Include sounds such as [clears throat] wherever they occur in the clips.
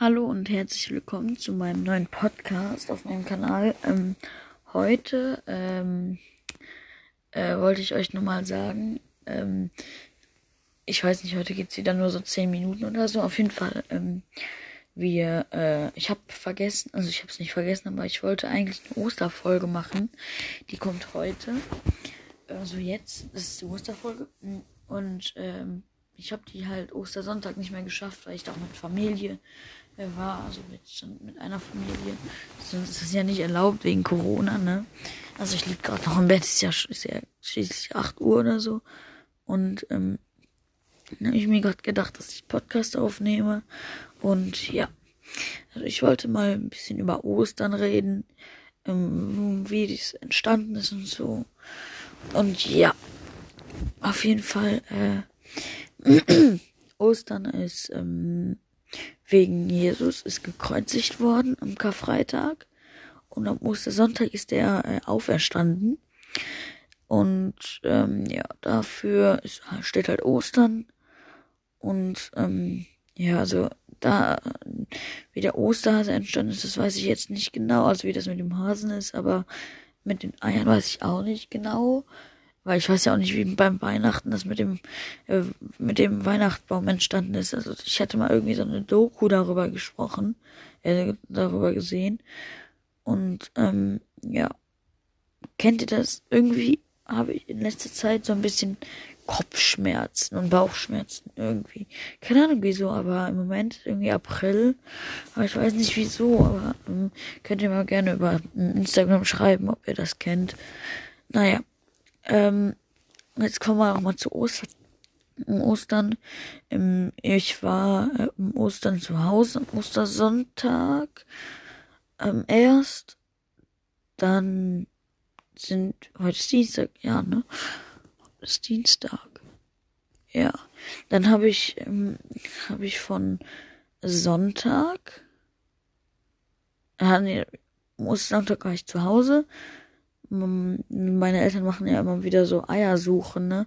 Hallo und herzlich willkommen zu meinem neuen Podcast auf meinem Kanal. Ähm, heute ähm, äh, wollte ich euch nochmal sagen, ähm, ich weiß nicht, heute geht es wieder nur so 10 Minuten oder so. Auf jeden Fall, ähm, wir, äh, ich habe vergessen, also ich habe es nicht vergessen, aber ich wollte eigentlich eine Osterfolge machen. Die kommt heute. Also jetzt, das ist die Osterfolge. Und ähm, ich habe die halt Ostersonntag nicht mehr geschafft, weil ich da auch mit Familie äh, war, also mit, mit einer Familie. Sonst ist das ja nicht erlaubt wegen Corona, ne? Also ich liege gerade noch im Bett, ist ja, ist ja schließlich 8 Uhr oder so. Und ähm, dann habe ich mir gerade gedacht, dass ich Podcast aufnehme. Und ja, also ich wollte mal ein bisschen über Ostern reden, ähm, wie das entstanden ist und so. Und ja, auf jeden Fall, äh, [clears throat] Ostern ist ähm, wegen Jesus ist gekreuzigt worden am Karfreitag und am Ostersonntag ist er äh, auferstanden. Und ähm, ja, dafür ist, steht halt Ostern. Und ähm, ja, also da, wie der Osterhase entstanden ist, das weiß ich jetzt nicht genau, also wie das mit dem Hasen ist, aber mit den Eiern weiß ich auch nicht genau. Weil ich weiß ja auch nicht, wie beim Weihnachten das mit dem, äh, mit dem Weihnachtsbaum entstanden ist. Also ich hatte mal irgendwie so eine Doku darüber gesprochen, äh, darüber gesehen. Und ähm, ja, kennt ihr das? Irgendwie habe ich in letzter Zeit so ein bisschen Kopfschmerzen und Bauchschmerzen irgendwie. Keine Ahnung wieso, aber im Moment irgendwie April. Aber ich weiß nicht wieso, aber ähm, könnt ihr mal gerne über Instagram schreiben, ob ihr das kennt. Naja. Ähm, jetzt kommen wir auch mal zu Ostern. Ostern. Ähm, ich war äh, im Ostern zu Hause, am Ostersonntag ähm, erst. Dann sind, heute ist Dienstag, ja, ne? Ist Dienstag. Ja. Dann habe ich, ähm, habe ich von Sonntag, äh, nee, Ostersonntag war ich zu Hause meine Eltern machen ja immer wieder so Eiersuche, ne?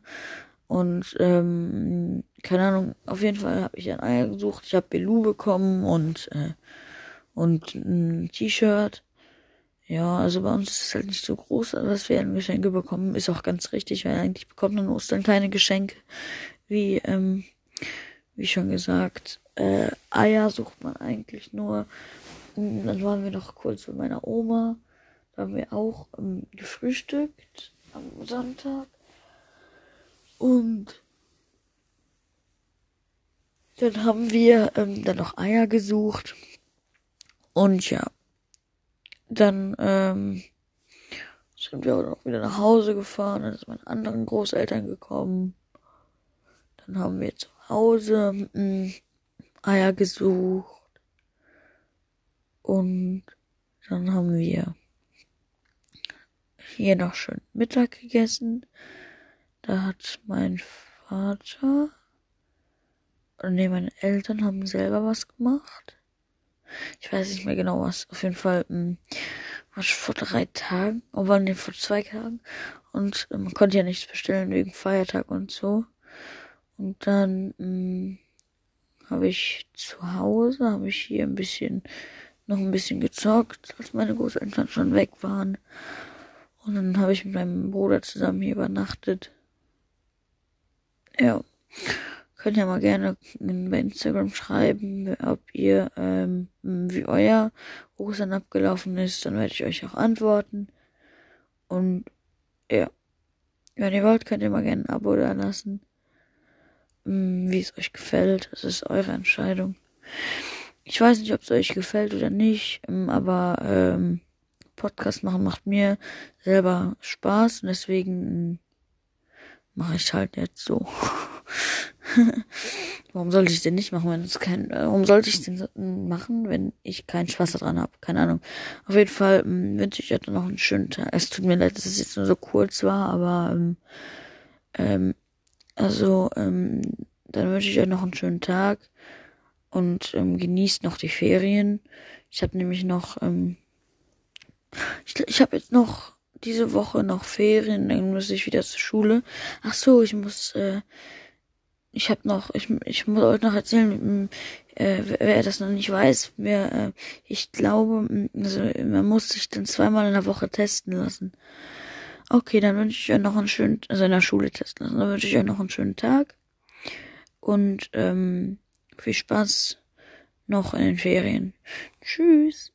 Und ähm, keine Ahnung, auf jeden Fall habe ich ein Eier gesucht. Ich habe Belu bekommen und äh, und ein T-Shirt. Ja, also bei uns ist es halt nicht so groß, was wir an Geschenke bekommen. Ist auch ganz richtig, weil eigentlich bekommt man Ostern keine Geschenke. Wie, ähm, wie schon gesagt, äh, Eier sucht man eigentlich nur. Dann waren wir noch kurz bei meiner Oma. Da haben wir auch ähm, gefrühstückt am Sonntag. Und dann haben wir ähm, dann noch Eier gesucht. Und ja, dann ähm, sind wir auch noch wieder nach Hause gefahren. Dann sind meine anderen Großeltern gekommen. Dann haben wir zu Hause mh, mm, Eier gesucht. Und dann haben wir hier noch schön Mittag gegessen. Da hat mein Vater, nee, meine Eltern haben selber was gemacht. Ich weiß nicht mehr genau was. Auf jeden Fall, mh, hm, was vor drei Tagen, obwohl nee, vor zwei Tagen. Und äh, man konnte ja nichts bestellen wegen Feiertag und so. Und dann hm, habe ich zu Hause, habe ich hier ein bisschen, noch ein bisschen gezockt, als meine Großeltern schon weg waren. Und dann habe ich mit meinem Bruder zusammen hier übernachtet. Ja. Könnt ihr mal gerne bei Instagram schreiben, ob ihr, ähm, wie euer Ostern abgelaufen ist. Dann werde ich euch auch antworten. Und ja. Wenn ihr wollt, könnt ihr mal gerne ein Abo da lassen. Wie es euch gefällt. Das ist eure Entscheidung. Ich weiß nicht, ob es euch gefällt oder nicht, aber ähm, Podcast machen macht mir selber Spaß und deswegen mache ich halt jetzt so. [laughs] warum sollte ich den nicht machen, wenn es kein, äh, warum sollte ich den machen, wenn ich keinen Spaß daran habe? Keine Ahnung. Auf jeden Fall ähm, wünsche ich euch noch einen schönen Tag. Es tut mir leid, dass es jetzt nur so kurz war, aber ähm, ähm, also ähm, dann wünsche ich euch noch einen schönen Tag und ähm, genießt noch die Ferien. Ich habe nämlich noch ähm, ich, ich habe jetzt noch diese Woche noch Ferien, dann muss ich wieder zur Schule. Ach so, ich muss, äh, ich habe noch, ich, ich muss euch noch erzählen, äh, wer das noch nicht weiß, wer, äh, ich glaube, also man muss sich dann zweimal in der Woche testen lassen. Okay, dann wünsche ich euch noch einen schönen, also in der Schule testen lassen. Dann wünsche ich euch noch einen schönen Tag und ähm, viel Spaß noch in den Ferien. Tschüss.